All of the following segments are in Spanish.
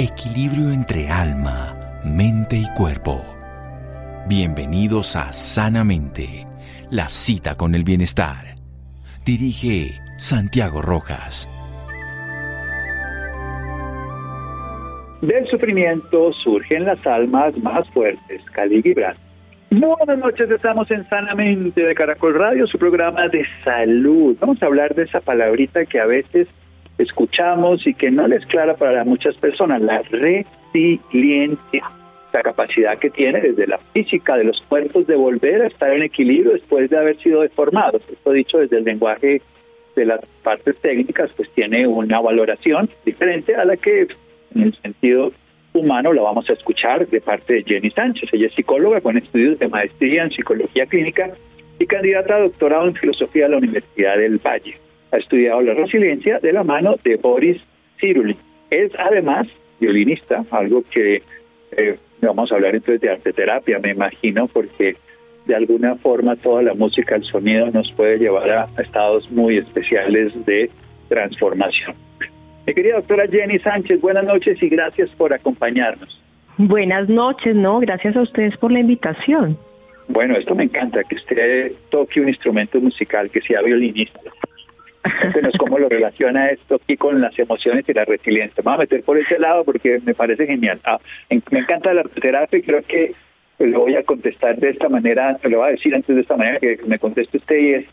Equilibrio entre alma, mente y cuerpo. Bienvenidos a Sanamente, la cita con el bienestar. Dirige Santiago Rojas. Del sufrimiento surgen las almas más fuertes. Cali Gibran. Buenas noches, estamos en Sanamente de Caracol Radio, su programa de salud. Vamos a hablar de esa palabrita que a veces escuchamos y que no es clara para muchas personas, la resiliencia, la capacidad que tiene desde la física de los cuerpos de volver a estar en equilibrio después de haber sido deformados. Esto dicho desde el lenguaje de las partes técnicas, pues tiene una valoración diferente a la que en el sentido humano la vamos a escuchar de parte de Jenny Sánchez. Ella es psicóloga con estudios de maestría en psicología clínica y candidata a doctorado en filosofía de la Universidad del Valle. Ha estudiado la resiliencia de la mano de Boris Cyrulnik. Es además violinista, algo que eh, vamos a hablar entonces de arte terapia, me imagino, porque de alguna forma toda la música, el sonido nos puede llevar a estados muy especiales de transformación. Mi querida doctora Jenny Sánchez, buenas noches y gracias por acompañarnos. Buenas noches, no, gracias a ustedes por la invitación. Bueno, esto me encanta, que usted toque un instrumento musical, que sea violinista. Cuéntenos cómo lo relaciona esto aquí con las emociones y la resiliencia. Vamos a meter por ese lado porque me parece genial. Ah, me encanta la terapia y creo que lo voy a contestar de esta manera, lo voy a decir antes de esta manera que me conteste usted y es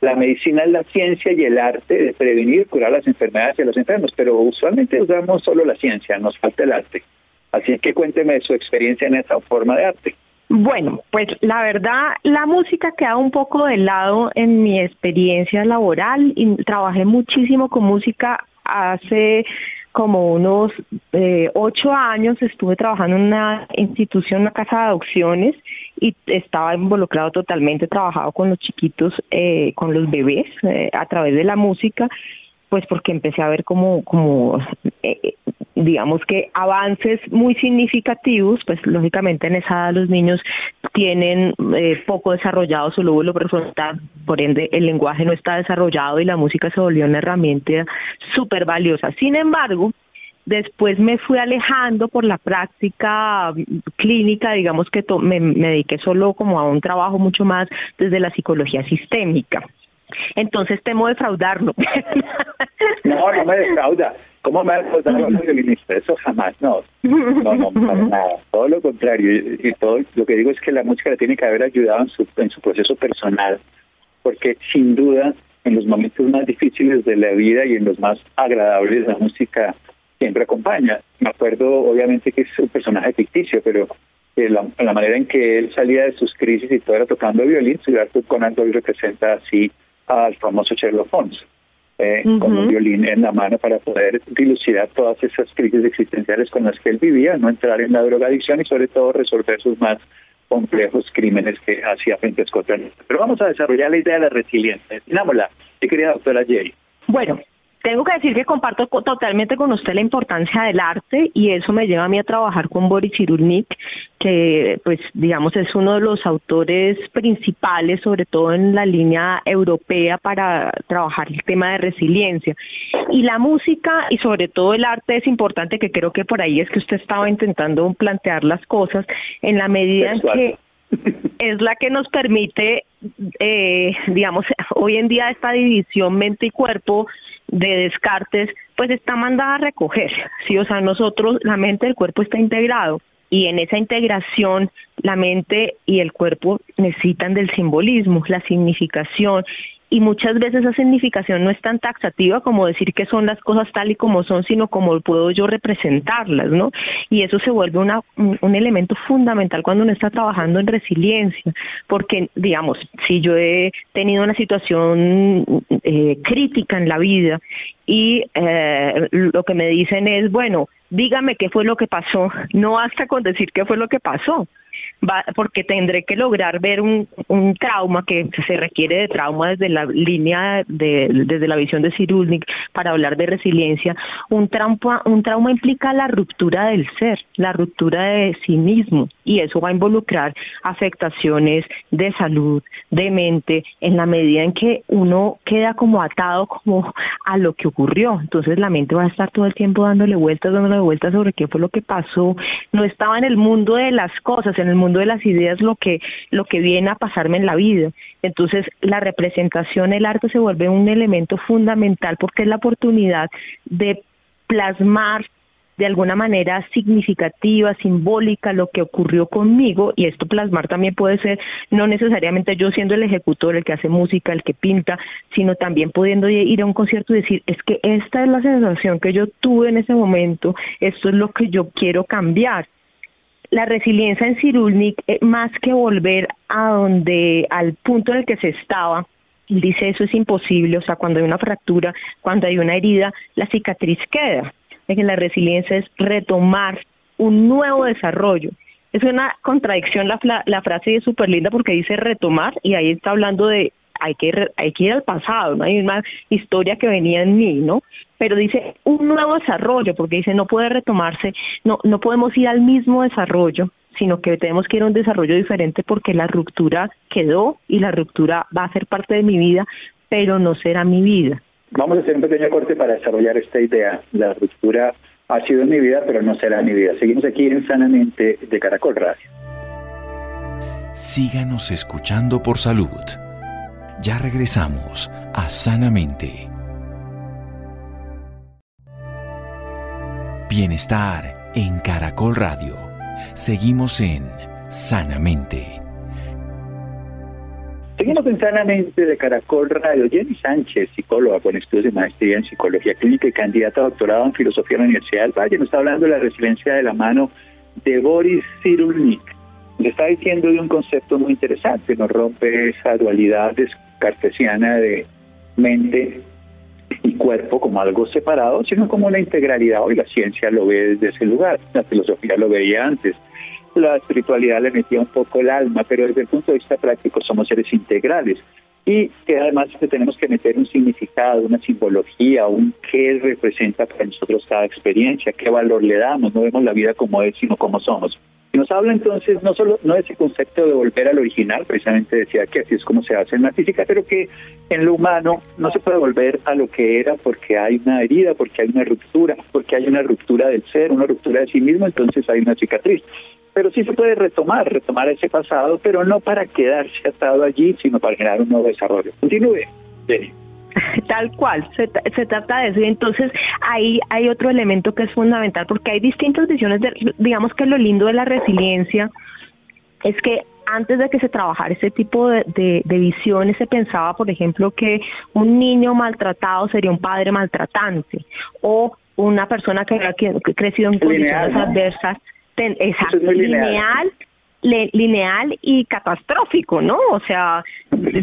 la medicina es la ciencia y el arte de prevenir, curar las enfermedades de los enfermos, pero usualmente usamos solo la ciencia, nos falta el arte. Así que cuénteme su experiencia en esa forma de arte. Bueno, pues la verdad, la música queda un poco de lado en mi experiencia laboral y trabajé muchísimo con música hace como unos eh, ocho años. Estuve trabajando en una institución, una casa de adopciones y estaba involucrado totalmente, trabajado con los chiquitos, eh, con los bebés eh, a través de la música, pues porque empecé a ver como, como eh, digamos que avances muy significativos, pues lógicamente en esa edad los niños tienen poco desarrollado su lóbulo prefrontal, por ende el lenguaje no está desarrollado y la música se volvió una herramienta súper valiosa. Sin embargo, Después me fui alejando por la práctica clínica, digamos que me, dediqué solo como a un trabajo mucho más desde la psicología sistémica. Entonces temo defraudarlo. No, no me defrauda. ¿Cómo me defrauda violinista? Eso jamás, no. No, no, para nada. Todo lo contrario. Y todo lo que digo es que la música le tiene que haber ayudado en su, en su proceso personal. Porque sin duda, en los momentos más difíciles de la vida y en los más agradables, la música siempre acompaña. Me acuerdo, obviamente, que es un personaje ficticio, pero la, manera en que él salía de sus crisis y todo era tocando violín, Arthur Conan Doyle representa así al famoso Sherlock Holmes, eh, con un violín en la mano para poder dilucidar todas esas crisis existenciales con las que él vivía, no entrar en la drogadicción y sobre todo resolver sus más complejos crímenes que hacía frente a Scotland. Pero vamos a desarrollar la idea de la resiliencia. Dinámosla, mi querida doctora Jay. Bueno, tengo que decir que comparto totalmente con usted la importancia del arte y eso me lleva a mí a trabajar con Boris Cyrulnik, que pues digamos es uno de los autores principales, sobre todo en la línea europea para trabajar el tema de resiliencia. Y la música y sobre todo el arte es importante, que creo que por ahí es que usted estaba intentando plantear las cosas en la medida en que es la que nos permite, eh, digamos, hoy en día esta división mente y cuerpo de Descartes, pues está mandada a recoger, ¿sí? O sea, nosotros, la mente el cuerpo está integrado y en esa integración la mente y el cuerpo necesitan del simbolismo, la significación y muchas veces esa significación no es tan taxativa como decir que son las cosas tal y como son, sino como puedo yo representarlas, ¿no? Y eso se vuelve una, un elemento fundamental cuando uno está trabajando en resiliencia, porque, digamos, si yo he tenido una situación eh, crítica en la vida y eh, lo que me dicen es, bueno, dígame qué fue lo que pasó, no hasta con decir qué fue lo que pasó, porque tendré que lograr ver un, trauma que se requiere de trauma desde la línea de, desde la visión de Cyrulnik para hablar de resiliencia. Un trauma, un trauma implica la ruptura del ser, la ruptura de sí mismo y eso va a involucrar afectaciones de salud, de mente, en la medida en que uno queda como atado como a lo que ocurrió. Entonces la mente va a estar todo el tiempo dándole vueltas, dándole vueltas sobre qué fue lo que pasó. No estaba en el mundo de las cosas, en el mundo de las ideas lo que lo que viene a pasarme en la vida. Entonces la representación, el arte se vuelve un elemento fundamental porque es la oportunidad de plasmar de alguna manera significativa, simbólica, lo que ocurrió conmigo, y esto plasmar también puede ser no necesariamente yo siendo el ejecutor, el que hace música, el que pinta, sino también pudiendo ir a un concierto y decir, es que esta es la sensación que yo tuve en ese momento, esto es lo que yo quiero cambiar. La resiliencia en Cirulnik, eh, más que volver a donde, al punto en el que se estaba, dice eso es imposible, o sea, cuando hay una fractura, cuando hay una herida, la cicatriz queda que la resiliencia es retomar un nuevo desarrollo. Es una contradicción la, la frase es súper linda porque dice retomar y ahí está hablando de hay que, hay que ir al pasado, ¿no? hay una historia que venía en mí, ¿no? Pero dice un nuevo desarrollo, porque dice no puede retomarse, no, no podemos ir al mismo desarrollo, sino que tenemos que ir a un desarrollo diferente porque la ruptura quedó y la ruptura va a ser parte de mi vida, pero no será mi vida. Vamos a hacer un pequeño corte para desarrollar esta idea. La ruptura ha sido en mi vida, pero no será mi vida. Seguimos aquí en Sanamente de Caracol Radio. Síganos escuchando por salud. Ya regresamos a Sanamente. Bienestar en Caracol Radio. Seguimos en Sanamente. Seguimos en Sanamente de Caracol Radio. Jenny Sánchez, psicóloga con estudios de maestría en psicología clínica y candidata a doctorado en filosofía en la Universidad del Valle, nos está hablando de la resiliencia de la mano de Boris Cyrulnik. Le está diciendo de un concepto muy interesante, nos rompe esa dualidad cartesiana de mente y cuerpo como algo separado, sino como una integralidad. Hoy la ciencia lo ve desde ese lugar, la filosofía lo veía antes la espiritualidad le metía un poco el alma, pero desde el punto de vista práctico somos seres integrales y que además tenemos que meter un significado, una simbología, un qué representa para nosotros cada experiencia, qué valor le damos, no vemos la vida como es, sino como somos. Nos habla entonces no solo no de ese concepto de volver al original, precisamente decía que así es como se hace en la física, pero que en lo humano no se puede volver a lo que era porque hay una herida, porque hay una ruptura, porque hay una ruptura del ser, una ruptura de sí mismo, entonces hay una cicatriz pero sí se puede retomar, retomar ese pasado, pero no para quedarse atado allí, sino para generar un nuevo desarrollo. Continúe, Jenny. Tal cual, se, se, trata de eso. Y entonces ahí hay otro elemento que es fundamental, porque hay distintas visiones, de, digamos que lo lindo de la resiliencia es que antes de que se trabajara ese tipo de, de, visiones, se pensaba, por ejemplo, que un niño maltratado sería un padre maltratante o una persona que había crecido en condiciones adversas exacto, lineal. lineal. y catastrófico, ¿no? O sea,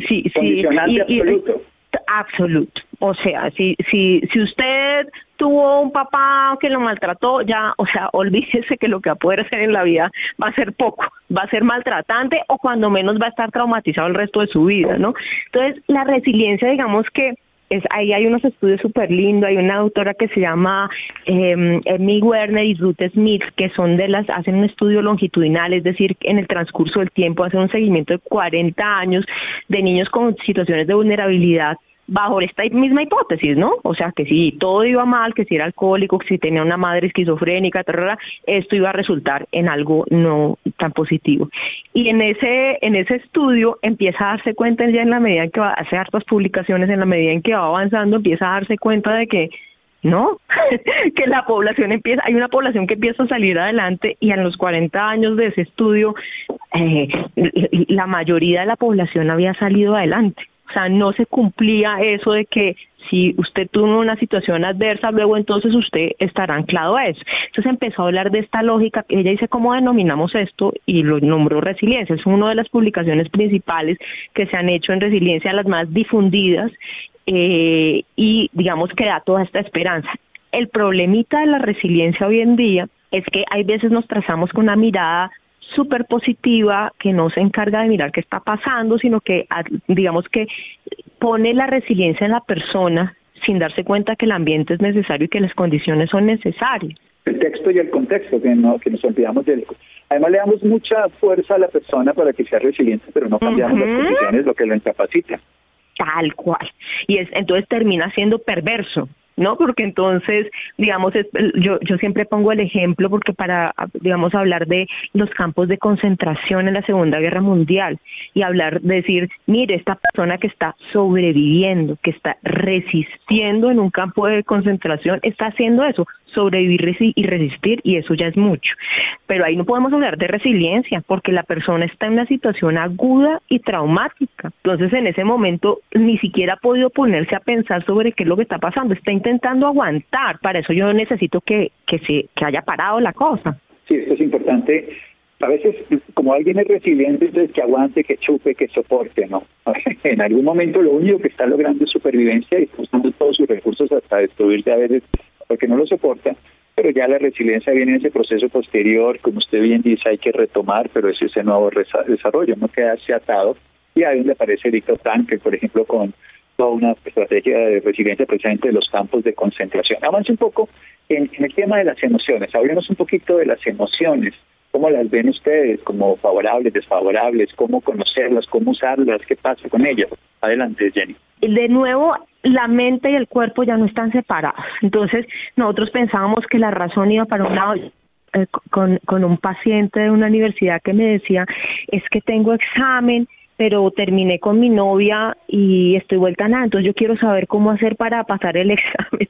sí, sí, absoluto. Absoluto. O sea, si, si, si usted tuvo un papá que lo maltrató, ya, o sea, olvídese que lo que va a poder hacer en la vida va a ser poco, va a ser maltratante o cuando menos va a estar traumatizado el resto de su vida, ¿no? Entonces, la resiliencia, digamos que ahí hay unos estudios súper lindos, hay una autora que se llama eh, Emmy Werner y Ruth Smith, que son de las, hacen un estudio longitudinal, es decir, en el transcurso del tiempo hacen un seguimiento de 40 años de niños con situaciones de vulnerabilidad bajo esta misma hipótesis, ¿no? O sea, que si todo iba mal, que si era alcohólico, que si tenía una madre esquizofrénica, esto iba a resultar en algo no tan positivo. Y en ese en ese estudio empieza a darse cuenta ya en la medida en que va a hacer hartas publicaciones, en la medida en que va avanzando, empieza a darse cuenta de que no, que la población empieza, hay una población que empieza a salir adelante y en los 40 años de ese estudio eh, la mayoría de la población había salido adelante. O sea, no se cumplía eso de que si usted tuvo una situación adversa, luego entonces usted estará anclado a eso. Entonces empezó a hablar de esta lógica, ella dice cómo denominamos esto y lo nombró resiliencia. Es una de las publicaciones principales que se han hecho en resiliencia, las más difundidas eh, y digamos que da toda esta esperanza. El problemita de la resiliencia hoy en día es que hay veces nos trazamos con una mirada súper positiva que no se encarga de mirar qué está pasando, sino que digamos que pone la resiliencia en la persona sin darse cuenta que el ambiente es necesario y que las condiciones son necesarias. El texto y el contexto, que, no, que nos olvidamos del... Además le damos mucha fuerza a la persona para que sea resiliente, pero no cambiamos las condiciones, lo que lo incapacita. Tal cual. Y es, entonces termina siendo perverso, ¿no? Porque entonces, digamos, yo, yo siempre pongo el ejemplo porque para, digamos, hablar de los campos de concentración en la Segunda Guerra Mundial y hablar, decir, mire, esta persona que está sobreviviendo, que está resistiendo en un campo de concentración, está haciendo eso, sobrevivir y resistir y eso ya es mucho. Pero ahí no podemos hablar de resiliencia porque la persona está en una situación aguda y traumática. Entonces en ese momento ni siquiera ha podido ponerse a pensar sobre qué es lo que está pasando, está intentando aguantar. Para eso yo necesito que, que, se, que haya parado la cosa. Sí, esto es importante. A veces, como alguien es resiliente, entonces que aguante, que chupe, que soporte, ¿no? en algún momento lo único que está logrando es supervivencia y está usando todos sus recursos hasta destruirse a veces porque no lo soporta, pero ya la resiliencia viene en ese proceso posterior, como usted bien dice, hay que retomar, pero es ese nuevo desarrollo, no quedarse atado. Y ahí donde aparece Víctor Tanque, por ejemplo, con toda una estrategia de resiliencia precisamente de los campos de concentración. Avance un poco en, en el tema de las emociones, hablemos un poquito de las emociones. ¿Cómo las ven ustedes? ¿Como favorables, desfavorables? ¿Cómo conocerlas? ¿Cómo usarlas? ¿Qué pasa con ellas? Adelante, Jenny. De nuevo, la mente y el cuerpo ya no están separados. Entonces, nosotros pensábamos que la razón iba para un lado. Eh, con, con un paciente de una universidad que me decía, es que tengo examen, pero terminé con mi novia y estoy vuelta a nada, entonces yo quiero saber cómo hacer para pasar el examen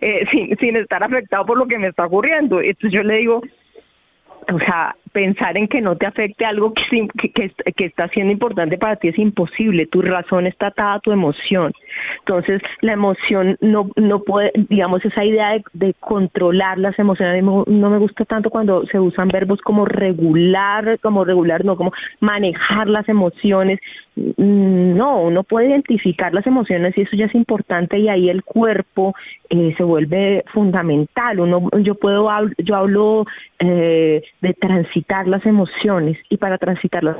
eh, sin, sin estar afectado por lo que me está ocurriendo. Entonces yo le digo, o sea, pensar en que no te afecte algo que, que, que, está siendo importante para ti es imposible. Tu razón está atada a tu emoción. Entonces, la emoción no, no puede, digamos, esa idea de, de controlar las emociones, no me gusta tanto cuando se usan verbos como regular, como regular, no, como manejar las emociones. No, uno puede identificar las emociones y eso ya es importante y ahí el cuerpo eh, se vuelve fundamental. Uno, yo puedo, yo hablo eh, de transitar las emociones y para transitarlas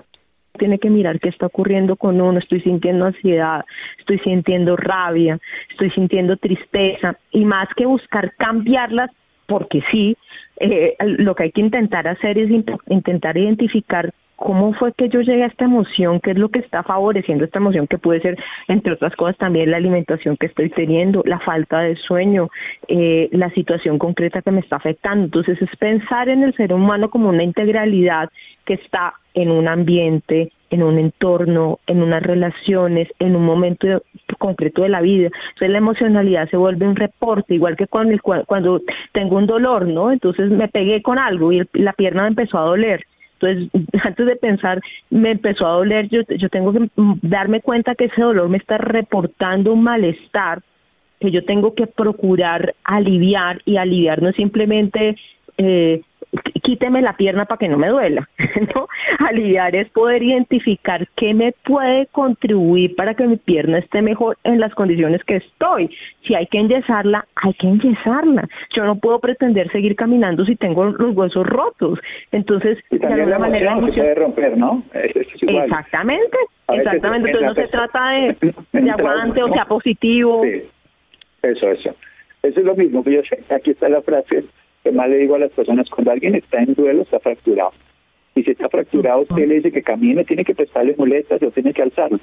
tiene que mirar qué está ocurriendo con uno, estoy sintiendo ansiedad, estoy sintiendo rabia, estoy sintiendo tristeza y más que buscar cambiarlas, porque sí, eh, lo que hay que intentar hacer es intentar identificar cómo fue que yo llegué a esta emoción, qué es lo que está favoreciendo esta emoción, que puede ser, entre otras cosas, también la alimentación que estoy teniendo, la falta de sueño, eh, la situación concreta que me está afectando. Entonces es pensar en el ser humano como una integralidad que está en un ambiente, en un entorno, en unas relaciones, en un momento concreto de la vida. Entonces la emocionalidad se vuelve un reporte, igual que cuando, tengo un dolor, ¿no? Entonces me pegué con algo y la pierna me empezó a doler entonces, antes de pensar, me empezó a doler, yo, yo tengo que darme cuenta que ese dolor me está reportando un malestar que yo tengo que procurar aliviar y aliviar no simplemente eh, quíteme la pierna para que no me duela. ¿no? Aliviar es poder identificar qué me puede contribuir para que mi pierna esté mejor en las condiciones que estoy. Si hay que enyesarla, hay que enyesarla. Yo no puedo pretender seguir caminando si tengo los huesos rotos. Entonces, de alguna manera se puede romper, ¿no? Exactamente, exactamente. Entonces no se trata de, de aguante o sea positivo. Eso, eso. Eso es lo mismo que yo sé. Aquí está la frase que más le digo a las personas, cuando alguien está en duelo, está fracturado. Y si está fracturado, usted le dice que camine, tiene que prestarle muletas o tiene que alzarlo.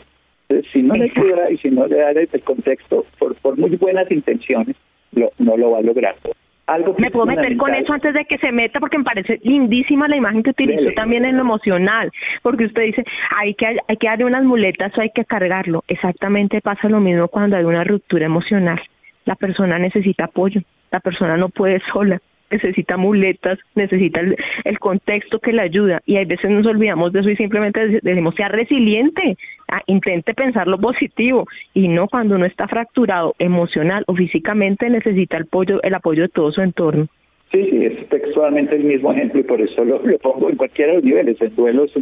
Entonces, si no le ayuda y si no le da el contexto, por, por muy buenas intenciones, lo, no lo va a lograr. Algo me puedo meter con eso antes de que se meta porque me parece lindísima la imagen que utilizó también en lo emocional, porque usted dice, hay que hay que darle unas muletas o hay que cargarlo. Exactamente pasa lo mismo cuando hay una ruptura emocional. La persona necesita apoyo, la persona no puede sola necesita muletas, necesita el, contexto que le ayuda y hay veces nos olvidamos de eso y simplemente decimos sea resiliente, ah, intente pensar lo positivo y no cuando uno está fracturado emocional o físicamente necesita el apoyo, el apoyo de todo su entorno. Sí, sí, es textualmente el mismo ejemplo y por eso lo, pongo en cualquiera de los niveles. El duelo es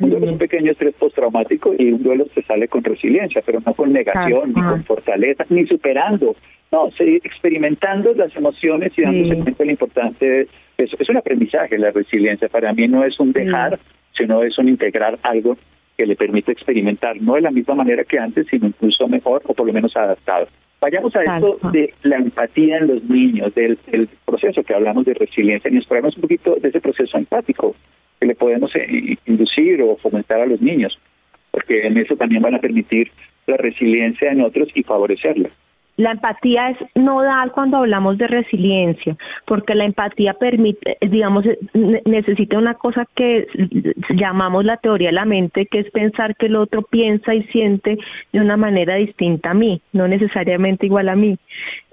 Un duelo es un pequeño estrés postraumático y un duelo se sale con resiliencia, pero no con negación, ni con fortaleza, ni superando. No, experimentando las emociones y dándose cuenta de lo importante eso. Es un aprendizaje la resiliencia. Para mí no es un dejar, sino es un integrar algo que le permite experimentar, no de la misma manera que antes, sino incluso mejor o por lo menos adaptado. Vayamos a esto de la empatía en los niños, del, proceso que hablamos de resiliencia, y nos un poquito de ese proceso empático que le podemos eh, inducir o fomentar a los niños, porque en eso también van a permitir la resiliencia en otros y favorecerla. La empatía es nodal cuando hablamos de resiliencia, porque la empatía permite, digamos, necesita una cosa que llamamos la teoría de la mente, que es pensar que el otro piensa y siente de una manera distinta a mí, no necesariamente igual a mí.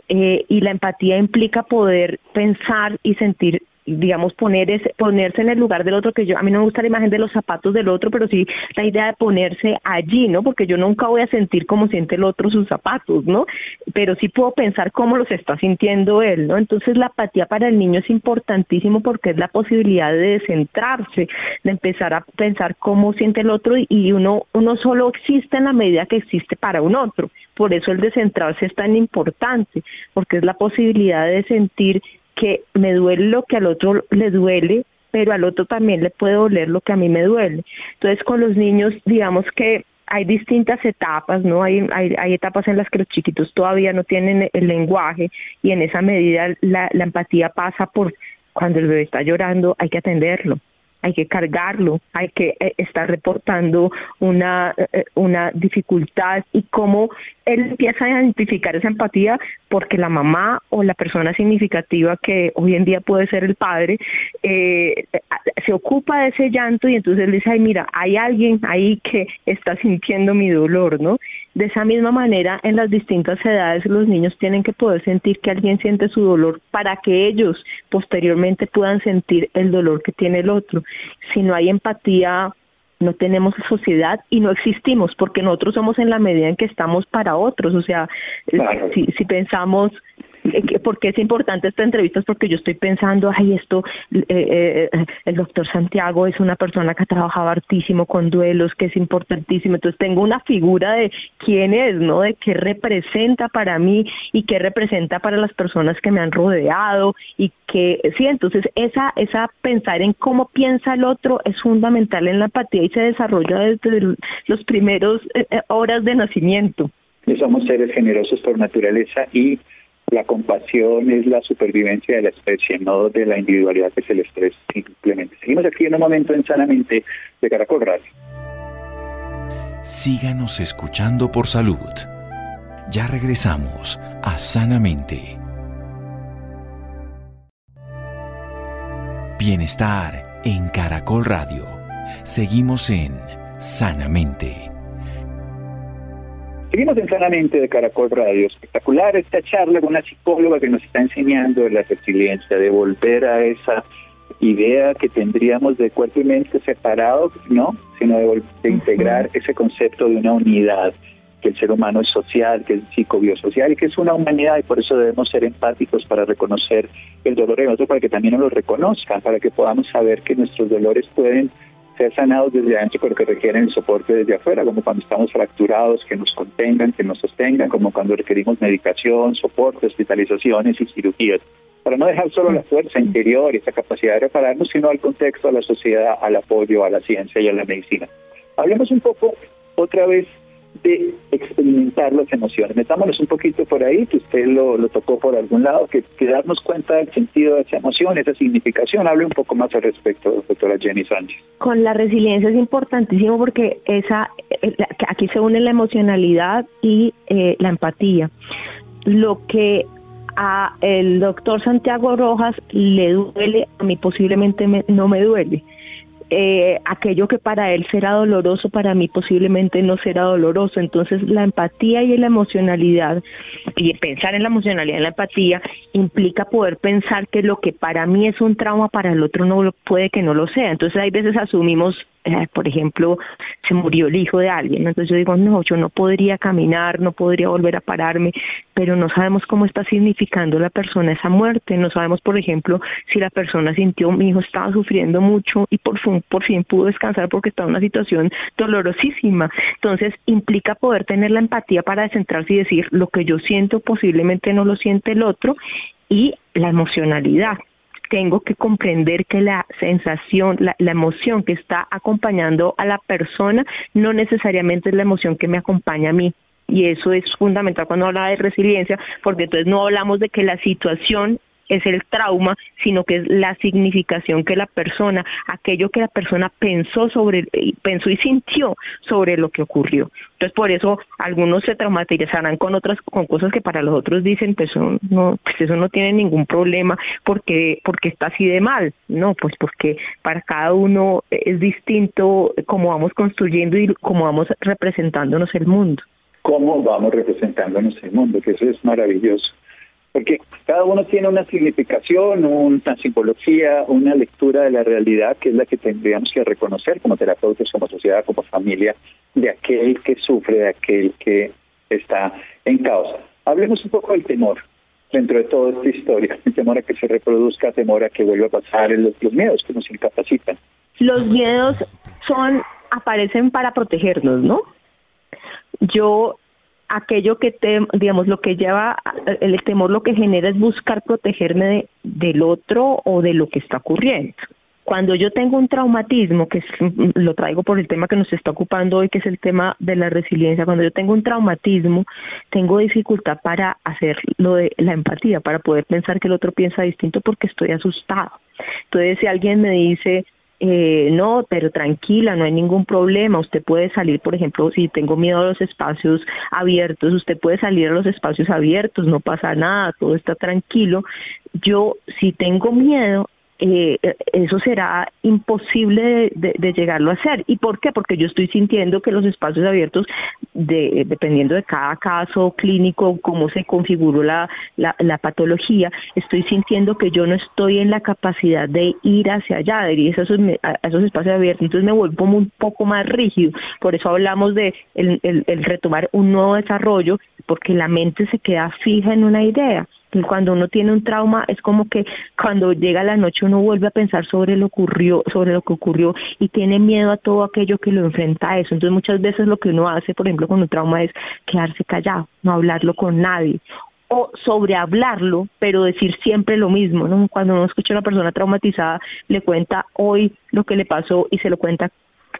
Eh, y la empatía implica poder pensar y sentir digamos, poner ese, ponerse en el lugar del otro, que yo, a mí no me gusta la imagen de los zapatos del otro, pero sí la idea de ponerse allí, ¿no? Porque yo nunca voy a sentir cómo siente el otro sus zapatos, ¿no? Pero sí puedo pensar cómo los está sintiendo él, ¿no? Entonces la apatía para el niño es importantísimo porque es la posibilidad de centrarse, de empezar a pensar cómo siente el otro y uno, uno solo existe en la medida que existe para un otro. Por eso el descentrarse es tan importante, porque es la posibilidad de sentir que me duele lo que al otro le duele, pero al otro también le puede doler lo que a mí me duele. Entonces, con los niños, digamos que hay distintas etapas, ¿no? Hay, hay, hay, etapas en las que los chiquitos todavía no tienen el lenguaje y en esa medida la, la empatía pasa por cuando el bebé está llorando, hay que atenderlo hay que cargarlo, hay que eh, estar reportando una, eh, una dificultad y cómo él empieza a identificar esa empatía porque la mamá o la persona significativa que hoy en día puede ser el padre eh, se ocupa de ese llanto y entonces él dice, ay mira, hay alguien ahí que está sintiendo mi dolor, ¿no? De esa misma manera, en las distintas edades, los niños tienen que poder sentir que alguien siente su dolor para que ellos posteriormente puedan sentir el dolor que tiene el otro. Si no hay empatía, no tenemos sociedad y no existimos porque nosotros somos en la medida en que estamos para otros. O sea, si, si pensamos porque es importante esta entrevista es porque yo estoy pensando, ay, esto, eh, eh, el doctor Santiago es una persona que ha trabajado hartísimo con duelos, que es importantísimo, entonces tengo una figura de quién es, ¿no? De qué representa para mí y qué representa para las personas que me han rodeado y que, sí, entonces esa, esa pensar en cómo piensa el otro es fundamental en la empatía y se desarrolla desde los primeros horas de nacimiento. Somos seres generosos por naturaleza y la compasión es la supervivencia de la especie, no de la individualidad que es el estrés simplemente. Seguimos aquí en un momento en Sanamente de Caracol Radio. Síganos escuchando por salud. Ya regresamos a Sanamente. Bienestar en Caracol Radio. Seguimos en Sanamente. Seguimos en Sanamente de Caracol Radio. Espectacular esta charla con una psicóloga que nos está enseñando la resiliencia, de volver a esa idea que tendríamos de cuerpo y mente separados, ¿no? Sino de, integrar ese concepto de una unidad, que el ser humano es social, que es psicobiosocial y que es una humanidad y por eso debemos ser empáticos para reconocer el dolor de otro, para que también nos lo reconozcan, para que podamos saber que nuestros dolores pueden ser sanados desde adentro, pero que requieren el soporte desde afuera, como cuando estamos fracturados, que nos contengan, que nos sostengan, como cuando requerimos medicación, soporte, hospitalizaciones y cirugías, para no dejar solo la fuerza interior y esa capacidad de repararnos, sino al contexto, a la sociedad, al apoyo, a la ciencia y a la medicina. Hablemos un poco otra vez de experimentar las emociones. Metámonos un poquito por ahí, que usted lo, tocó por algún lado, que, darnos cuenta del sentido de esa emoción, esa significación. Hable un poco más al respecto, doctora Jenny Sánchez. Con la resiliencia es importantísimo porque esa eh, aquí se une la emocionalidad y eh, la empatía. Lo que a el doctor Santiago Rojas le duele, a mí posiblemente no me duele eh, aquello que para él será doloroso, para mí posiblemente no será doloroso. Entonces la empatía y la emocionalidad, y pensar en la emocionalidad y la empatía, implica poder pensar que lo que para mí es un trauma, para el otro no puede que no lo sea. Entonces hay veces asumimos eh, por ejemplo, se murió el hijo de alguien, entonces yo digo, no, yo no podría caminar, no podría volver a pararme, pero no sabemos cómo está significando la persona esa muerte, no sabemos, por ejemplo, si la persona sintió, mi hijo estaba sufriendo mucho y por fin, por fin pudo descansar porque estaba en una situación dolorosísima. Entonces, implica poder tener la empatía para centrarse y decir, lo que yo siento posiblemente no lo siente el otro y la emocionalidad tengo que comprender que la sensación, la, emoción que está acompañando a la persona no necesariamente es la emoción que me acompaña a mí. Y eso es fundamental cuando habla de resiliencia, porque entonces no hablamos de que la situación es el trauma, sino que es la significación que la persona, aquello que la persona pensó sobre, pensó y sintió sobre lo que ocurrió. Entonces por eso algunos se traumatizarán con otras, con cosas que para los otros dicen, pues eso no, pues eso no tiene ningún problema porque, porque está así de mal, no, pues porque para cada uno es distinto cómo vamos construyendo y cómo vamos representándonos el mundo. Cómo vamos representándonos el mundo, que eso es maravilloso porque cada uno tiene una significación, una simbología, una lectura de la realidad que es la que tendríamos que reconocer como terapeutas, como sociedad, como familia, de aquel que sufre, de aquel que está en causa. Hablemos un poco del temor dentro de toda esta historia, el temor a que se reproduzca, temor a que vuelva a pasar, los, los miedos que nos incapacitan. Los miedos son, aparecen para protegernos, ¿no? Yo aquello que digamos, lo que lleva, el temor lo que genera es buscar protegerme del otro o de lo que está ocurriendo. Cuando yo tengo un traumatismo, que lo traigo por el tema que nos está ocupando hoy, que es el tema de la resiliencia, cuando yo tengo un traumatismo, tengo dificultad para hacer lo de la empatía, para poder pensar que el otro piensa distinto porque estoy asustado. Entonces, si alguien me dice, eh, no, pero tranquila, no hay ningún problema, usted puede salir, por ejemplo, si tengo miedo a los espacios abiertos, usted puede salir a los espacios abiertos, no pasa nada, todo está tranquilo. Yo, si tengo miedo, eh, eso será imposible de, llegarlo a hacer. ¿Y por qué? Porque yo estoy sintiendo que los espacios abiertos, de, dependiendo de cada caso clínico, cómo se configuró la, la, patología, estoy sintiendo que yo no estoy en la capacidad de ir hacia allá, de ir a esos, esos espacios abiertos. Entonces me vuelvo un poco más rígido. Por eso hablamos de el, el retomar un nuevo desarrollo, porque la mente se queda fija en una idea cuando uno tiene un trauma es como que cuando llega la noche uno vuelve a pensar sobre lo ocurrió, sobre lo que ocurrió y tiene miedo a todo aquello que lo enfrenta a eso. Entonces muchas veces lo que uno hace, por ejemplo, con un trauma es quedarse callado, no hablarlo con nadie o sobre hablarlo, pero decir siempre lo mismo, ¿no? Cuando uno escucha a una persona traumatizada, le cuenta hoy lo que le pasó y se lo cuenta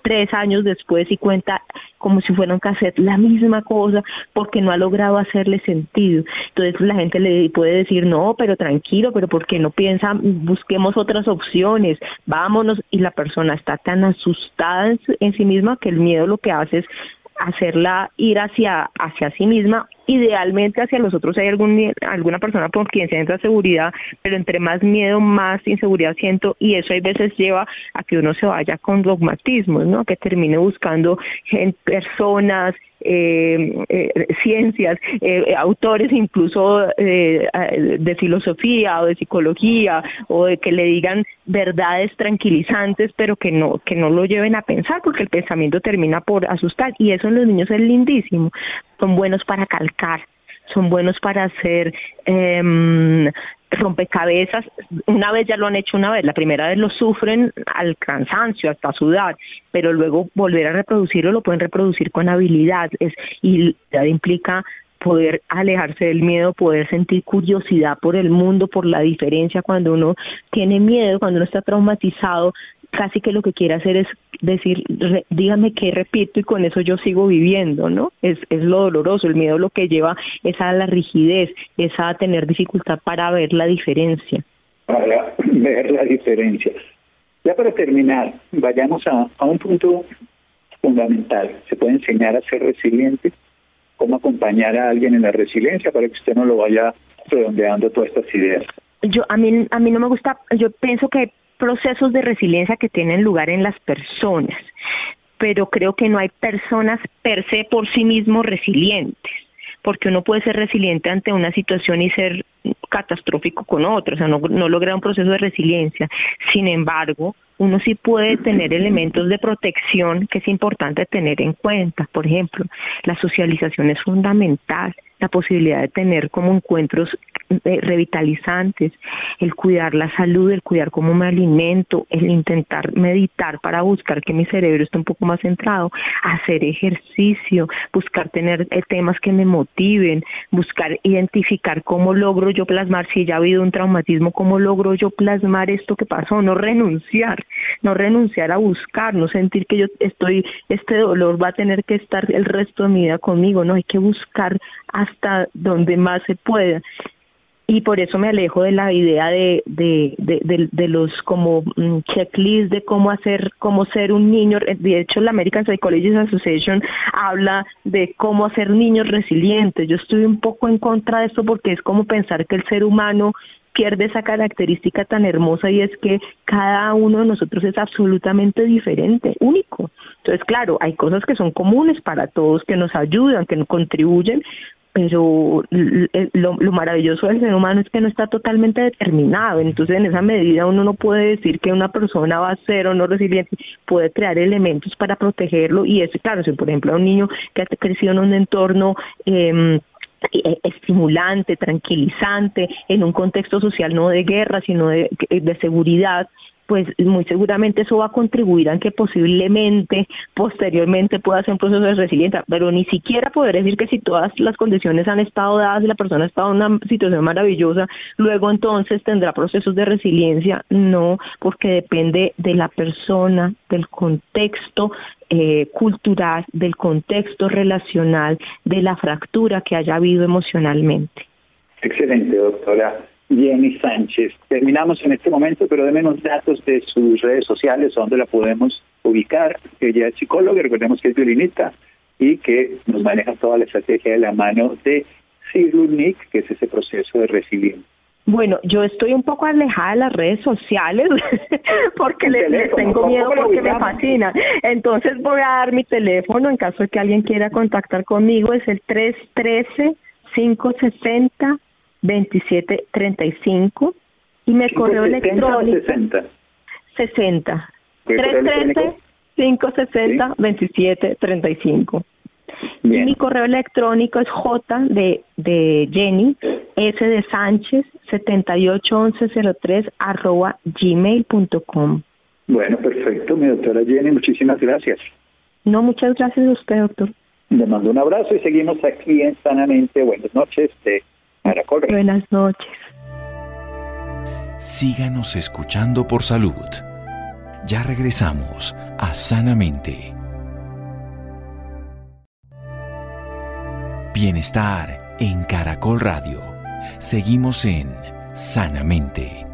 tres años después y cuenta como si fuera un cassette la misma cosa porque no ha logrado hacerle sentido. Entonces la gente le puede decir, no, pero tranquilo, pero ¿por qué no piensa? Busquemos otras opciones, vámonos. Y la persona está tan asustada en, sí misma que el miedo lo que hace es hacerla ir hacia, hacia sí misma idealmente hacia los otros hay algún, alguna persona por quien sienta seguridad, pero entre más miedo, más inseguridad siento y eso hay veces lleva a que uno se vaya con dogmatismos, ¿no? Que termine buscando personas, eh, eh, ciencias, eh, autores incluso de filosofía o de psicología o de que le digan verdades tranquilizantes pero que no que no lo lleven a pensar porque el pensamiento termina por asustar y eso en los niños es lindísimo son buenos para calcar, son buenos para hacer eh, rompecabezas. Una vez ya lo han hecho una vez, la primera vez lo sufren al cansancio, hasta sudar, pero luego volver a reproducirlo lo pueden reproducir con habilidad es, y implica poder alejarse del miedo, poder sentir curiosidad por el mundo, por la diferencia cuando uno tiene miedo, cuando uno está traumatizado, casi que lo que quiere hacer es decir, dígame qué repito y con eso yo sigo viviendo, ¿no? Es, es lo doloroso, el miedo lo que lleva es a la rigidez, es a tener dificultad para ver la diferencia. Para ver la diferencia. Ya para terminar, vayamos a, a un punto fundamental. ¿Se puede enseñar a ser resiliente? ¿Cómo acompañar a alguien en la resiliencia para que usted no lo vaya redondeando todas estas ideas? Yo a mí a mí no me gusta, yo pienso que procesos de resiliencia que tienen lugar en las personas, pero creo que no hay personas per se por sí mismos resilientes, porque uno puede ser resiliente ante una situación y ser catastrófico con otra, o sea, no, no lograr un proceso de resiliencia. Sin embargo, uno sí puede tener elementos de protección que es importante tener en cuenta. Por ejemplo, la socialización es fundamental la posibilidad de tener como encuentros eh, revitalizantes, el cuidar la salud, el cuidar cómo me alimento, el intentar meditar para buscar que mi cerebro esté un poco más centrado, hacer ejercicio, buscar tener eh, temas que me motiven, buscar identificar cómo logro yo plasmar, si ya ha habido un traumatismo, cómo logro yo plasmar esto que pasó, no renunciar, no renunciar a buscar, no sentir que yo estoy, este dolor va a tener que estar el resto de mi vida conmigo, no, hay que buscar hasta donde más se pueda y por eso me alejo de la idea de, de, de, de, los como mm, checklists de cómo hacer, cómo ser un niño. De hecho, la American Psychology Association habla de cómo hacer niños resilientes. Yo estoy un poco en contra de esto porque es como pensar que el ser humano pierde esa característica tan hermosa y es que cada uno de nosotros es absolutamente diferente, único. Entonces, claro, hay cosas que son comunes para todos, que nos ayudan, que nos contribuyen, pero lo, lo, maravilloso del ser humano es que no está totalmente determinado, entonces en esa medida uno no puede decir que una persona va a ser o no resiliente, puede crear elementos para protegerlo y es claro, si por ejemplo a un niño que ha crecido en un entorno eh, estimulante, tranquilizante, en un contexto social no de guerra, sino de, de seguridad, pues muy seguramente eso va a contribuir a que posiblemente posteriormente pueda ser un proceso de resiliencia, pero ni siquiera poder decir que si todas las condiciones han estado dadas y la persona ha estado en una situación maravillosa, luego entonces tendrá procesos de resiliencia, no, porque depende de la persona, del contexto eh, cultural, del contexto relacional, de la fractura que haya habido emocionalmente. Excelente, doctora. Jenny Sánchez. Terminamos en este momento, pero de menos datos de sus redes sociales, donde la podemos ubicar. Ella es psicóloga, recordemos que es violinista y que nos maneja toda la estrategia de la mano de Nick, que es ese proceso de resiliencia. Bueno, yo estoy un poco alejada de las redes sociales porque les, tengo miedo porque me fascina. Entonces voy a dar mi teléfono en caso de que alguien quiera contactar conmigo. Es el 313 560 2735 y mi correo electrónico 60 60 313 560 2735 y mi correo electrónico es J de, de Jenny, S de Sánchez, 781103 arroba gmail.com. Bueno, perfecto, mi doctora Jenny, muchísimas gracias. No, muchas gracias a usted, doctor. Le mando un abrazo y seguimos aquí en Sanamente. Buenas noches. Buenas noches. Síganos escuchando por salud. Ya regresamos a Sanamente. Bienestar en Caracol Radio. Seguimos en Sanamente.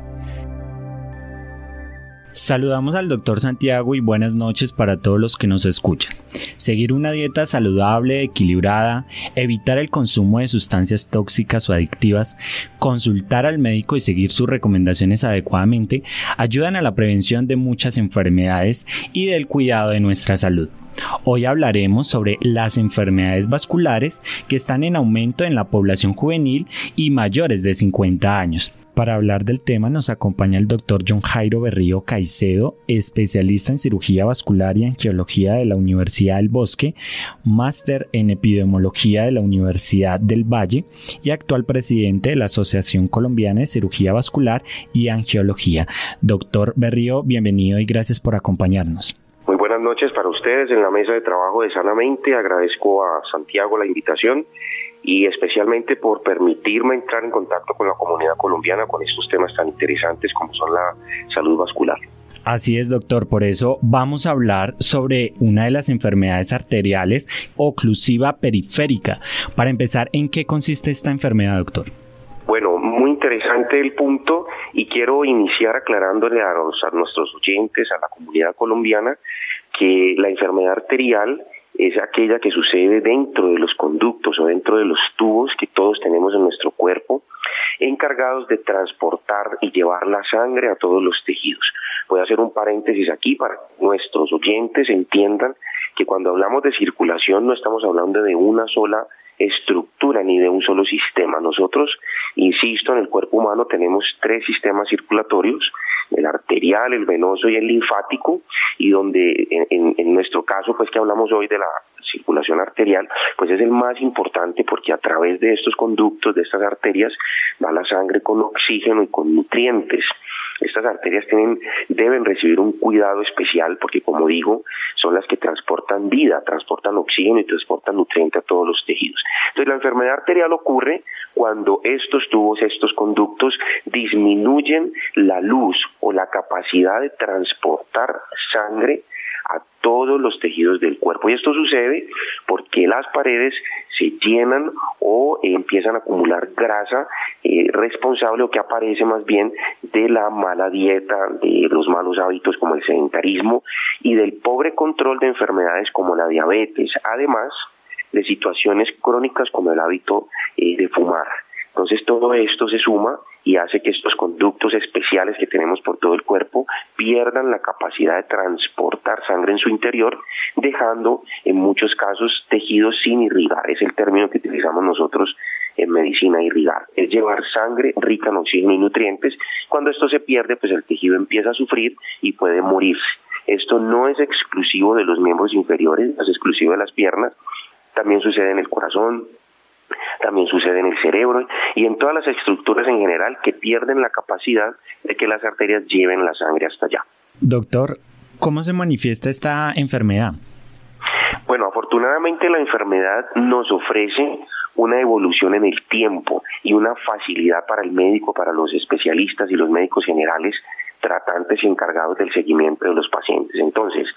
Saludamos al doctor Santiago y buenas noches para todos los que nos escuchan. Seguir una dieta saludable, equilibrada, evitar el consumo de sustancias tóxicas o adictivas, consultar al médico y seguir sus recomendaciones adecuadamente ayudan a la prevención de muchas enfermedades y del cuidado de nuestra salud. Hoy hablaremos sobre las enfermedades vasculares que están en aumento en la población juvenil y mayores de 50 años. Para hablar del tema nos acompaña el doctor John Jairo Berrío Caicedo, especialista en cirugía vascular y angiología de la Universidad del Bosque, máster en epidemiología de la Universidad del Valle y actual presidente de la Asociación Colombiana de Cirugía Vascular y Angiología. Doctor Berrío, bienvenido y gracias por acompañarnos. Muy buenas noches para ustedes en la mesa de trabajo de Sanamente. Agradezco a Santiago la invitación y especialmente por permitirme entrar en contacto con la comunidad colombiana con estos temas tan interesantes como son la salud vascular. Así es, doctor. Por eso vamos a hablar sobre una de las enfermedades arteriales, oclusiva periférica. Para empezar, ¿en qué consiste esta enfermedad, doctor? Bueno, muy interesante el punto y quiero iniciar aclarándole a, a nuestros oyentes, a la comunidad colombiana, que la enfermedad arterial es aquella que sucede dentro de los conductos o dentro de los tubos que todos tenemos en nuestro cuerpo, encargados de transportar y llevar la sangre a todos los tejidos. Voy a hacer un paréntesis aquí para que nuestros oyentes entiendan que cuando hablamos de circulación no estamos hablando de una sola estructura ni de un solo sistema. Nosotros, insisto, en el cuerpo humano tenemos tres sistemas circulatorios, el arterial, el venoso y el linfático, y donde en, en nuestro caso, pues que hablamos hoy de la circulación arterial, pues es el más importante porque a través de estos conductos, de estas arterias, va la sangre con oxígeno y con nutrientes. Estas arterias tienen, deben recibir un cuidado especial porque, como digo, son las que transportan vida, transportan oxígeno y transportan nutrientes a todos los tejidos. Entonces, la enfermedad arterial ocurre cuando estos tubos, estos conductos disminuyen la luz o la capacidad de transportar sangre a todos los tejidos del cuerpo. Y esto sucede porque las paredes se llenan o empiezan a acumular grasa eh, responsable o que aparece más bien de la mala dieta, de los malos hábitos como el sedentarismo y del pobre control de enfermedades como la diabetes, además de situaciones crónicas como el hábito eh, de fumar. Entonces todo esto se suma y hace que estos conductos especiales que tenemos por todo el cuerpo pierdan la capacidad de transportar sangre en su interior, dejando en muchos casos tejidos sin irrigar. Es el término que utilizamos nosotros en medicina, irrigar. Es llevar sangre rica en oxígeno y nutrientes. Cuando esto se pierde, pues el tejido empieza a sufrir y puede morirse. Esto no es exclusivo de los miembros inferiores, es exclusivo de las piernas. También sucede en el corazón, también sucede en el cerebro y en todas las estructuras en general que pierden la capacidad de que las arterias lleven la sangre hasta allá. Doctor, ¿cómo se manifiesta esta enfermedad? Bueno, afortunadamente la enfermedad nos ofrece una evolución en el tiempo y una facilidad para el médico, para los especialistas y los médicos generales tratantes y encargados del seguimiento de los pacientes. Entonces,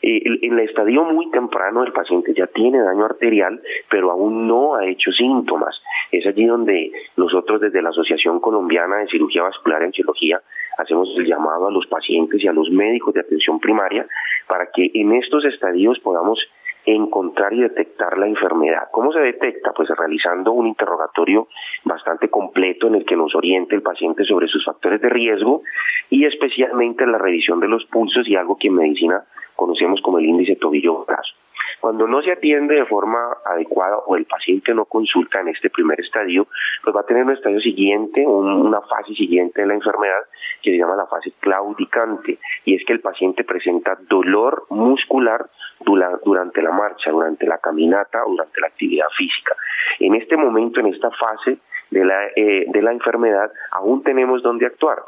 eh, en el estadio muy temprano el paciente ya tiene daño arterial, pero aún no ha hecho síntomas. Es allí donde nosotros desde la Asociación Colombiana de Cirugía Vascular en Cirugía hacemos el llamado a los pacientes y a los médicos de atención primaria para que en estos estadios podamos encontrar y detectar la enfermedad. ¿Cómo se detecta? Pues realizando un interrogatorio bastante completo en el que nos oriente el paciente sobre sus factores de riesgo y especialmente la revisión de los pulsos y algo que en medicina conocemos como el índice tobillo-brazo. Cuando no se atiende de forma adecuada o el paciente no consulta en este primer estadio, pues va a tener un estadio siguiente, una fase siguiente de la enfermedad que se llama la fase claudicante y es que el paciente presenta dolor muscular durante la marcha, durante la caminata durante la actividad física. En este momento, en esta fase de la, eh, de la enfermedad, aún tenemos donde actuar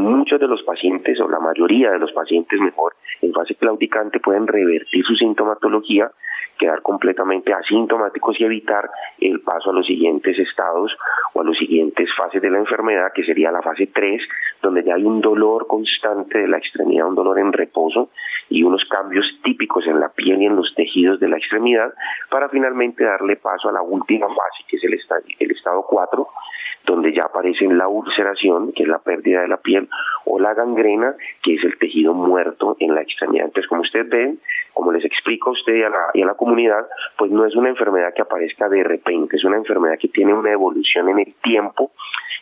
muchos de los pacientes, o la mayoría de los pacientes mejor, en fase claudicante pueden revertir su sintomatología, quedar completamente asintomáticos y evitar el paso a los siguientes estados o a las siguientes fases de la enfermedad, que sería la fase 3, donde ya hay un dolor constante de la extremidad, un dolor en reposo y unos cambios típicos en la piel y en los tejidos de la extremidad, para finalmente darle paso a la última fase, que es el, estado, el estado 4, donde ya aparece la ulceración, que es la pérdida de la piel, o la gangrena, que es el tejido muerto en la extremidad. Entonces, como ustedes ven, como les explico a usted y a, la, y a la comunidad, pues no es una enfermedad que aparezca de repente, es una enfermedad que tiene una evolución en el tiempo,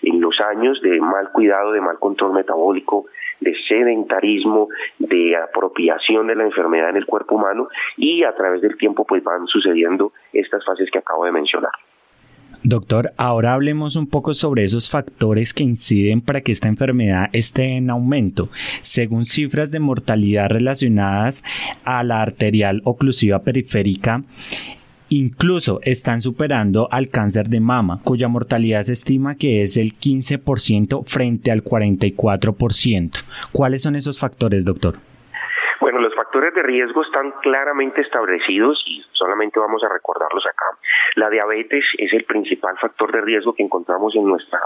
en los años de mal cuidado, de mal control metabólico, de sedentarismo, de apropiación de la enfermedad en el cuerpo humano y a través del tiempo pues van sucediendo estas fases que acabo de mencionar. Doctor, ahora hablemos un poco sobre esos factores que inciden para que esta enfermedad esté en aumento. Según cifras de mortalidad relacionadas a la arterial oclusiva periférica, incluso están superando al cáncer de mama, cuya mortalidad se estima que es del 15% frente al 44%. ¿Cuáles son esos factores, doctor? Bueno, los factores de riesgo están claramente establecidos y solamente vamos a recordarlos acá. La diabetes es el principal factor de riesgo que encontramos en nuestra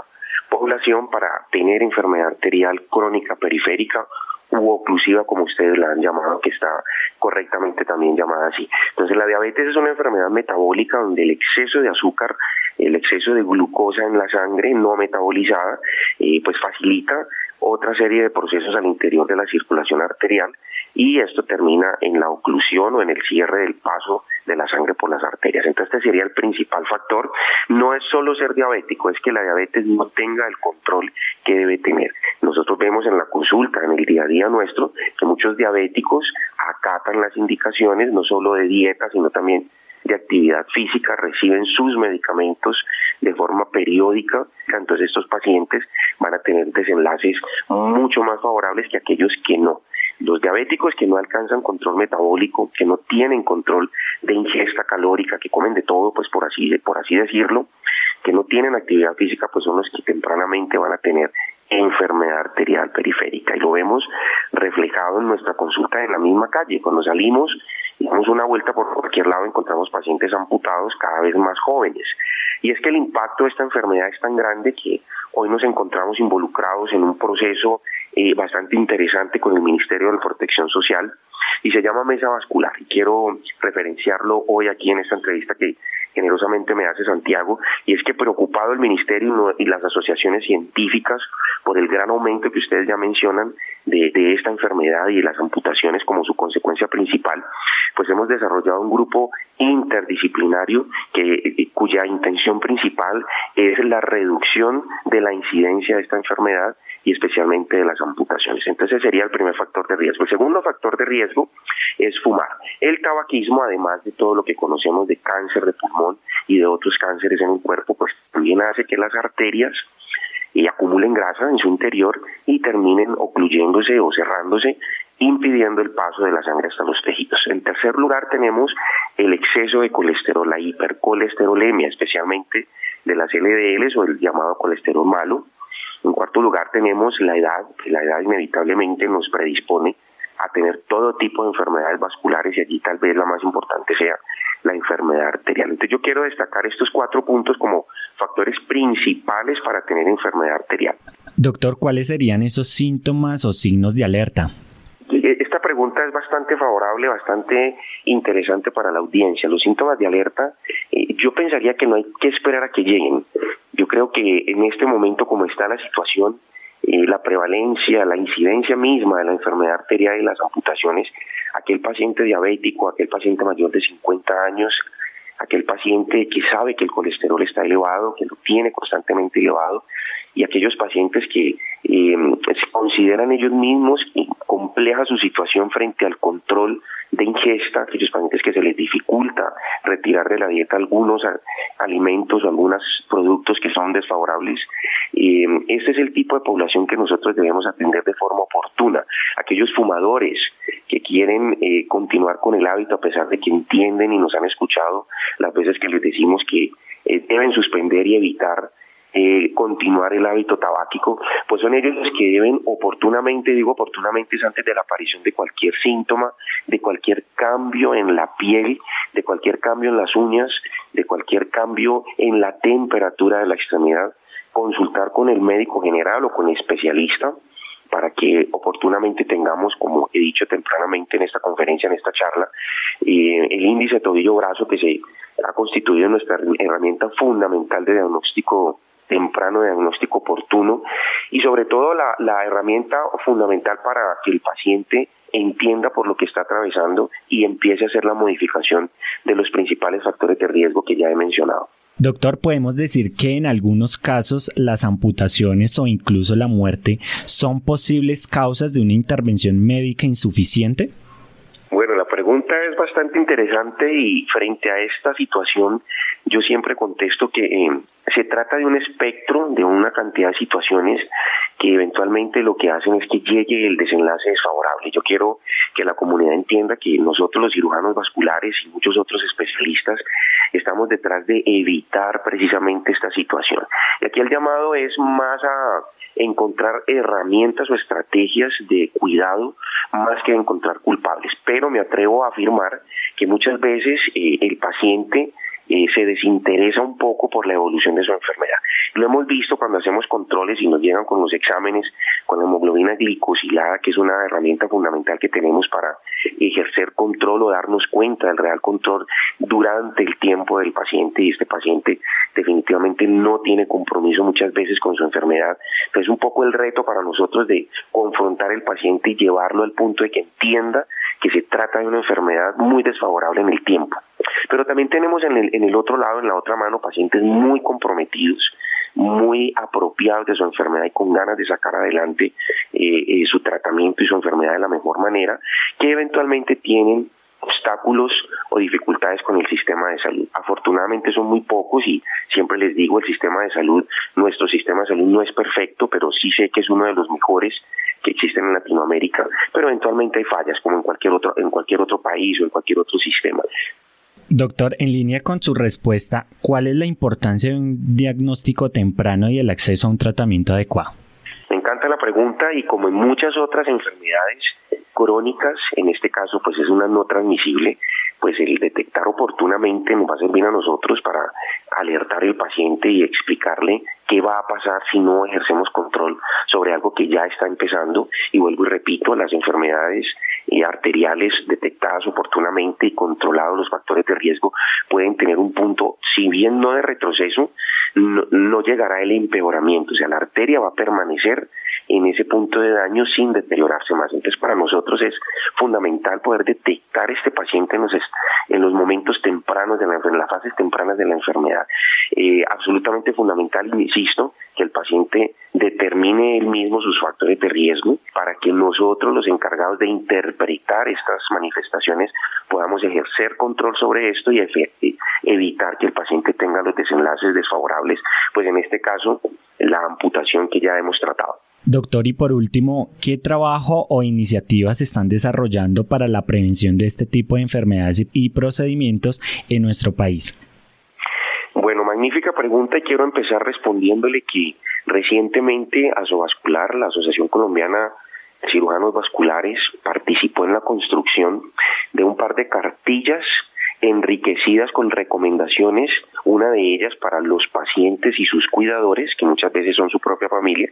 población para tener enfermedad arterial crónica periférica u oclusiva, como ustedes la han llamado, que está correctamente también llamada así. Entonces, la diabetes es una enfermedad metabólica donde el exceso de azúcar, el exceso de glucosa en la sangre no metabolizada, eh, pues facilita otra serie de procesos al interior de la circulación arterial y esto termina en la oclusión o en el cierre del paso de la sangre por las arterias. Entonces este sería el principal factor. No es solo ser diabético, es que la diabetes no tenga el control que debe tener. Nosotros vemos en la consulta, en el día a día nuestro, que muchos diabéticos acatan las indicaciones no solo de dieta, sino también de actividad física, reciben sus medicamentos de forma periódica, entonces estos pacientes van a tener desenlaces mucho más favorables que aquellos que no. Los diabéticos que no alcanzan control metabólico, que no tienen control de ingesta calórica, que comen de todo, pues por así, por así decirlo, que no tienen actividad física, pues son los que tempranamente van a tener enfermedad arterial periférica. Y lo vemos reflejado en nuestra consulta en la misma calle. Cuando salimos y damos una vuelta por cualquier lado, encontramos pacientes amputados cada vez más jóvenes. Y es que el impacto de esta enfermedad es tan grande que hoy nos encontramos involucrados en un proceso eh, bastante interesante con el Ministerio de Protección Social y se llama Mesa Vascular. Y quiero referenciarlo hoy aquí en esta entrevista que generosamente me hace Santiago, y es que preocupado el Ministerio y las asociaciones científicas por el gran aumento que ustedes ya mencionan de, esta enfermedad y las amputaciones como su consecuencia principal, pues hemos desarrollado un grupo interdisciplinario que, cuya intención principal es la reducción de la incidencia de esta enfermedad y especialmente de las amputaciones. Entonces sería el primer factor de riesgo. El segundo factor de riesgo es fumar. El tabaquismo, además de todo lo que conocemos de cáncer de pulmón y de otros cánceres en el cuerpo, pues también hace que las arterias y acumulen grasa en su interior y terminen ocluyéndose o cerrándose, impidiendo el paso de la sangre hasta los tejidos. En tercer lugar tenemos el exceso de colesterol, la hipercolesterolemia, especialmente de las LDLs o el llamado colesterol malo, en cuarto lugar tenemos la edad, que la edad inevitablemente nos predispone a tener todo tipo de enfermedades vasculares y allí tal vez la más importante sea la enfermedad arterial. Entonces yo quiero destacar estos cuatro puntos como factores principales para tener enfermedad arterial. Doctor, ¿cuáles serían esos síntomas o signos de alerta? E, esta pregunta es bastante favorable, bastante interesante para la audiencia. Los síntomas de alerta, eh, yo pensaría que no hay que esperar a que lleguen. Yo creo que en este momento, como está la situación, eh, la prevalencia, la incidencia misma de la enfermedad arterial y las amputaciones, aquel paciente diabético, aquel paciente mayor de 50 años, aquel paciente que sabe que el colesterol está elevado, que lo tiene constantemente elevado, y aquellos pacientes que eh, se consideran ellos mismos compleja su situación frente al control de ingesta, aquellos pacientes que se les dificulta retirar de la dieta algunos alimentos o algunos productos que son desfavorables. Eh, este es el tipo de población que nosotros debemos atender de forma oportuna. Aquellos fumadores que quieren eh, continuar con el hábito a pesar de que entienden y nos han escuchado las veces que les decimos que eh, deben suspender y evitar eh, continuar el hábito tabáquico, pues son ellos los que deben oportunamente, digo oportunamente es antes de la aparición de cualquier síntoma, de cualquier cambio en la piel, de cualquier cambio en las uñas, de cualquier cambio en la temperatura de la extremidad, consultar con el médico general o con el especialista para que oportunamente tengamos, como he dicho tempranamente en esta conferencia, en esta charla, eh, el índice tobillo-brazo que se ha constituido nuestra herramienta fundamental de diagnóstico temprano, diagnóstico oportuno y sobre todo la, la herramienta fundamental para que el paciente entienda por lo que está atravesando y empiece a hacer la modificación de los principales factores de riesgo que ya he mencionado. Doctor, podemos decir que en algunos casos las amputaciones o incluso la muerte son posibles causas de una intervención médica insuficiente? Bueno, la pregunta es bastante interesante y frente a esta situación yo siempre contesto que eh, se trata de un espectro, de una cantidad de situaciones que eventualmente lo que hacen es que llegue el desenlace desfavorable. Yo quiero que la comunidad entienda que nosotros los cirujanos vasculares y muchos otros especialistas estamos detrás de evitar precisamente esta situación. Y aquí el llamado es más a encontrar herramientas o estrategias de cuidado más que encontrar culpables. Pero me atrevo a afirmar que muchas veces eh, el paciente eh, se desinteresa un poco por la evolución de su enfermedad. Lo hemos visto cuando hacemos controles y nos llegan con los exámenes con la hemoglobina glicosilada, que es una herramienta fundamental que tenemos para ejercer control o darnos cuenta del real control durante el tiempo del paciente y este paciente definitivamente no tiene compromiso muchas veces con su enfermedad. Entonces un poco el reto para nosotros de confrontar al paciente y llevarlo al punto de que entienda que se trata de una enfermedad muy desfavorable en el tiempo. Pero también tenemos en el, en el otro lado, en la otra mano, pacientes muy comprometidos, muy apropiados de su enfermedad y con ganas de sacar adelante eh, eh, su tratamiento y su enfermedad de la mejor manera, que eventualmente tienen obstáculos o dificultades con el sistema de salud. Afortunadamente son muy pocos y siempre les digo, el sistema de salud, nuestro sistema de salud no es perfecto, pero sí sé que es uno de los mejores que existen en Latinoamérica, pero eventualmente hay fallas como en cualquier otro en cualquier otro país o en cualquier otro sistema. Doctor, en línea con su respuesta, ¿cuál es la importancia de un diagnóstico temprano y el acceso a un tratamiento adecuado? Me encanta la pregunta y como en muchas otras enfermedades crónicas, en este caso pues es una no transmisible, pues el detectar oportunamente nos va a servir a nosotros para alertar al paciente y explicarle qué va a pasar si no ejercemos control sobre algo que ya está empezando. Y vuelvo y repito, las enfermedades eh, arteriales detectadas oportunamente y controlados los factores de riesgo pueden tener un punto, si bien no de retroceso, no, no llegará el empeoramiento, o sea, la arteria va a permanecer en ese punto de daño sin deteriorarse más. Entonces, para nosotros es fundamental poder detectar este paciente en los, en los momentos tempranos, de la, en las fases tempranas de la enfermedad. Eh, absolutamente fundamental, insisto, que el paciente determine él mismo sus factores de riesgo para que nosotros, los encargados de interpretar estas manifestaciones, podamos ejercer control sobre esto y evitar que el paciente tenga los desenlaces desfavorables, pues en este caso, la amputación que ya hemos tratado. Doctor, y por último, ¿qué trabajo o iniciativas están desarrollando para la prevención de este tipo de enfermedades y procedimientos en nuestro país? Bueno, magnífica pregunta y quiero empezar respondiéndole que recientemente Asovascular, la Asociación Colombiana de Cirujanos Vasculares, participó en la construcción de un par de cartillas enriquecidas con recomendaciones, una de ellas para los pacientes y sus cuidadores, que muchas veces son su propia familia,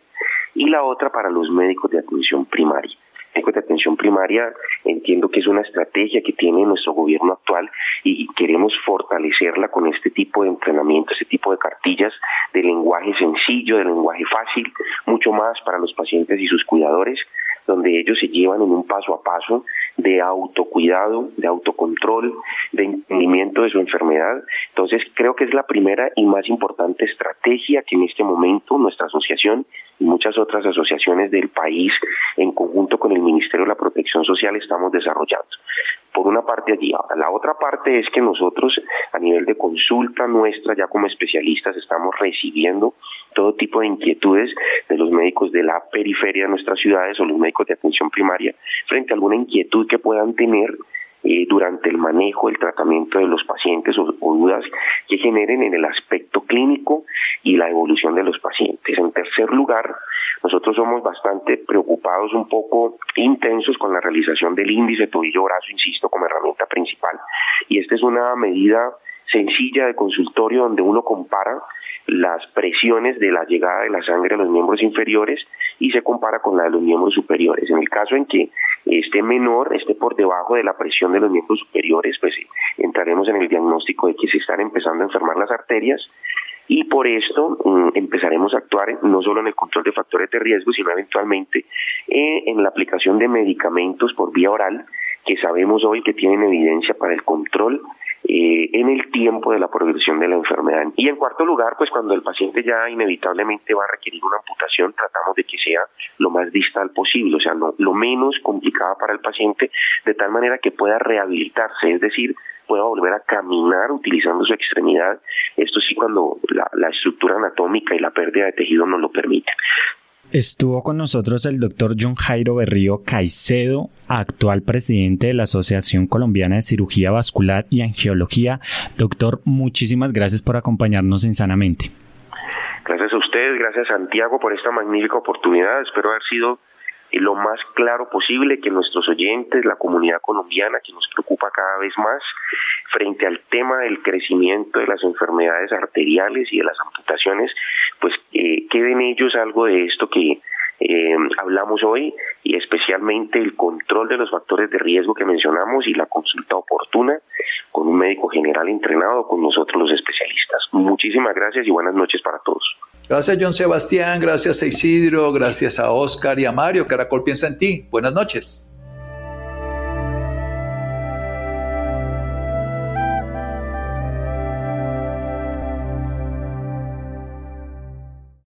y la otra para los médicos de atención primaria. De atención primaria entiendo que es una estrategia que tiene nuestro gobierno actual y queremos fortalecerla con este tipo de entrenamiento, este tipo de cartillas de lenguaje sencillo, de lenguaje fácil, mucho más para los pacientes y sus cuidadores, donde ellos se llevan en un paso a paso de autocuidado, de autocontrol, de entendimiento de su enfermedad. Entonces creo que es la primera y más importante estrategia que en este momento nuestra asociación y muchas otras asociaciones del país en conjunto con el Ministerio de la Protección Social estamos desarrollando. Por una parte allí. La otra parte es que nosotros a nivel de consulta nuestra, ya como especialistas, estamos recibiendo todo tipo de inquietudes de los médicos de la periferia de nuestras ciudades o los médicos de atención primaria frente a alguna inquietud que puedan tener eh, durante el manejo, el tratamiento de los pacientes o, dudas que generen en el aspecto clínico y la evolución de los pacientes. En tercer lugar, nosotros somos bastante preocupados, un poco intensos con la realización del índice tobillo-brazo, insisto, como herramienta principal. Y esta es una medida sencilla de consultorio donde uno compara las presiones de la llegada de la sangre a los miembros inferiores y se compara con la de los miembros superiores. En el caso en que esté menor, esté por debajo de la presión de los miembros superiores, pues entraremos en el diagnóstico de que se están empezando a enfermar las arterias y por esto mm, empezaremos a actuar no solo en el control de factores de riesgo, sino eventualmente eh, en la aplicación de medicamentos por vía oral que sabemos hoy que tienen evidencia para el control eh, en el tiempo de la progresión de la enfermedad. Y en cuarto lugar, pues cuando el paciente ya inevitablemente va a requerir una amputación, tratamos de que sea lo más distal posible, o sea, lo, lo menos complicada para el paciente, de tal manera que pueda rehabilitarse, es decir, pueda volver a caminar utilizando su extremidad, esto sí cuando la, la estructura anatómica y la pérdida de tejido nos lo permiten. Estuvo con nosotros el doctor John Jairo Berrío Caicedo, actual presidente de la Asociación Colombiana de Cirugía Vascular y Angiología. Doctor, muchísimas gracias por acompañarnos en Sanamente. Gracias a ustedes, gracias Santiago por esta magnífica oportunidad. Espero haber sido lo más claro posible que nuestros oyentes, la comunidad colombiana que nos preocupa cada vez más frente al tema del crecimiento de las enfermedades arteriales y de las amputaciones, pues eh, queden ellos algo de esto que eh, hablamos hoy y especialmente el control de los factores de riesgo que mencionamos y la consulta oportuna con un médico general entrenado con nosotros los especialistas. Muchísimas gracias y buenas noches para todos. Gracias John Sebastián, gracias a Isidro, gracias a Oscar y a Mario. Caracol piensa en ti. Buenas noches.